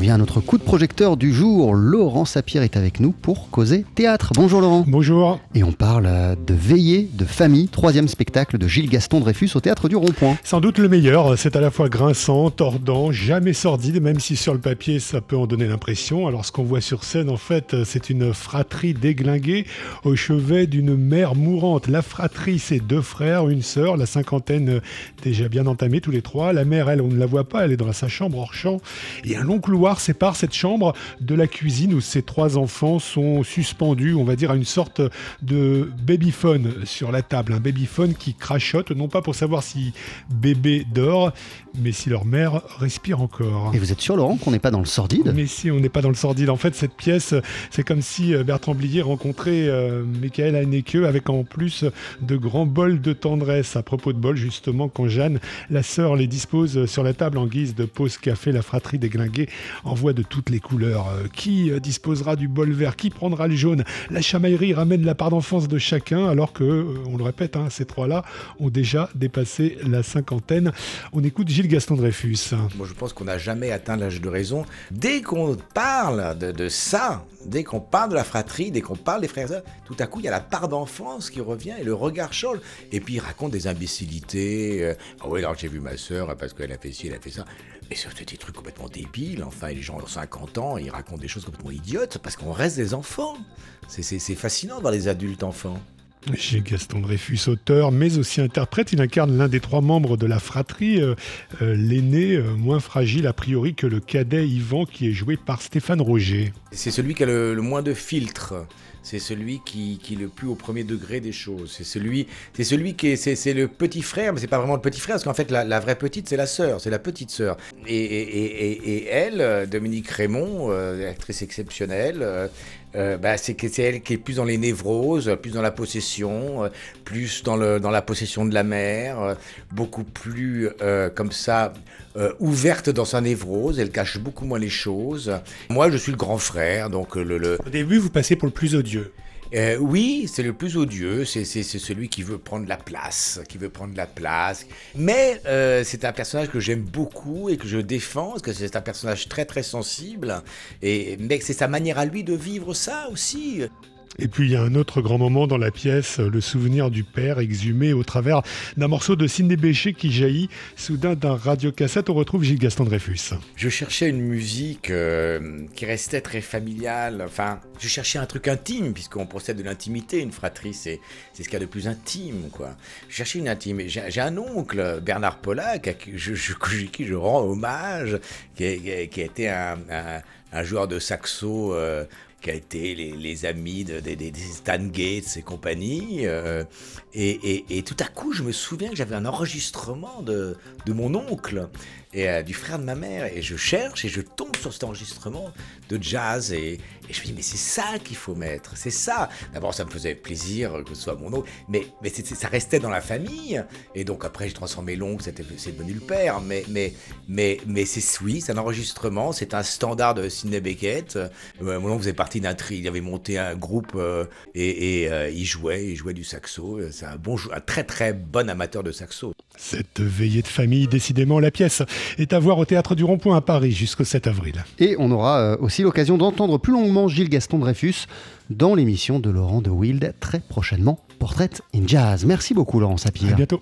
vient à notre coup de projecteur du jour. Laurent Sapir est avec nous pour causer théâtre. Bonjour Laurent. Bonjour. Et on parle euh, de Veillée de famille, troisième spectacle de Gilles Gaston Dreyfus au théâtre du Rond-Point. Sans doute le meilleur. C'est à la fois grinçant, tordant, jamais sordide, même si sur le papier ça peut en donner l'impression. Alors ce qu'on voit sur scène, en fait, c'est une fratrie déglinguée au chevet d'une mère mourante. La fratrie, c'est deux frères, une sœur, la cinquantaine déjà bien entamée tous les trois. La mère, elle, on ne la voit pas, elle est dans sa chambre hors champ. Et un long couloir sépare cette chambre de la cuisine où ces trois enfants sont suspendus, on va dire, à une sorte de babyphone sur la table. Un babyphone qui crachote, non pas pour savoir si bébé dort, mais si leur mère respire encore. Et vous êtes sûr, Laurent, qu'on n'est pas dans le sordide? Mais si, on n'est pas dans le sordide. En fait, cette pièce, c'est comme si euh, Bertrand Blier rencontrait euh, Michael Haneke avec en plus de grands bols de tendresse. À propos de bols, justement, quand Jeanne, la sœur, les dispose sur la table en guise de pause café, la fratrie déglinguée envoie de toutes les couleurs. Euh, qui euh, disposera du bol vert? Qui prendra le jaune? La chamaillerie ramène la part d'enfance de chacun, alors que, euh, on le répète, hein, ces trois-là ont déjà dépassé la cinquantaine. On écoute Gilles Gaston Dreyfus. Moi, je pense qu'on n'a jamais atteint l'âge de raison. Dès qu'on parle de ça, dès qu'on parle de la fratrie, dès qu'on parle des frères tout à coup, il y a la part d'enfance qui revient et le regard change. Et puis, il raconte des imbécilités. Euh, Ah oui, alors j'ai vu ma sœur parce qu'elle a fait ci, elle a fait ça. Et c'est des trucs complètement débiles. Enfin, les gens ont 50 ans, ils racontent des choses complètement idiotes parce qu'on reste des enfants. C'est fascinant dans les adultes enfants. Gilles Gaston Dreyfus, auteur, mais aussi interprète, il incarne l'un des trois membres de la fratrie, euh, euh, l'aîné, euh, moins fragile a priori que le cadet Yvan, qui est joué par Stéphane Roger. C'est celui qui a le, moins de filtres. C'est celui qui, est le plus au premier degré des choses. C'est celui, c'est celui qui est, c'est, le petit frère, mais c'est pas vraiment le petit frère, parce qu'en fait, la, vraie petite, c'est la sœur, c'est la petite sœur. Et, elle, Dominique Raymond, actrice exceptionnelle, bah, c'est elle qui est plus dans les névroses, plus dans la possession, euh, plus dans, le, dans la possession de la mère, euh, beaucoup plus euh, comme ça, euh, ouverte dans sa névrose. Elle cache beaucoup moins les choses. Moi, je suis le grand frère, donc le, le, Au début, vous passez pour le plus odieux. euh, oui, c'est le plus odieux, c'est celui qui veut prendre la place, qui veut prendre la place. Mais euh, c'est un personnage que j'aime beaucoup et que je défends, parce que c'est un personnage très très sensible. Et, mais c'est sa manière à lui de vivre ça aussi. Et puis il y a un autre grand moment dans la pièce, euh, le souvenir du père exhumé au travers d'un morceau de Sidney Bechet qui jaillit. Soudain d'un radiocassette, on retrouve Gilles Gaston Dreyfus. Je cherchais une musique euh, qui restait très familiale. Enfin, je cherchais un truc intime, puisqu'on procède de l'intimité. Une fratrie, c'est c'est ce qu'il y a de plus intime, quoi. Je cherchais une intime. J'ai j'ai un oncle, Bernard Pollack, à qui je, qui rends hommage, qui, qui été un, un- un joueur de saxo. euh, qui a été les, amis de, Stan Gates et compagnie. euh, et, tout à coup, je me souviens que j'avais un enregistrement de, de mon oncle et euh, du frère de ma mère. Et je cherche et je tombe sur cet enregistrement de jazz. Et, je me dis, mais c'est ça qu'il faut mettre, c'est ça. D'abord, ça me faisait plaisir que ce soit mon oncle, mais, mais ça restait dans la famille. Et donc après, j'ai transformé l'oncle, c'est devenu le père. Mais, mais, mais, mais c'est oui, c'est un enregistrement, c'est un standard de Sidney Beckett. Euh, mon oncle faisait partie d'un tri, il avait monté un groupe euh, et, et, euh, il jouait, il jouait du saxo. C'est un bon, jou- un très très bon amateur de saxo. Cette veillée de famille, décidément, la pièce est à voir au Théâtre du Rond-Point à Paris jusqu'au 7 avril. Et on aura euh, aussi l'occasion d'entendre plus longuement Gilles Gaston Dreyfus dans l'émission de Laurent de Wild très prochainement, Portrait in Jazz. Merci beaucoup Laurent À Sapir. bientôt.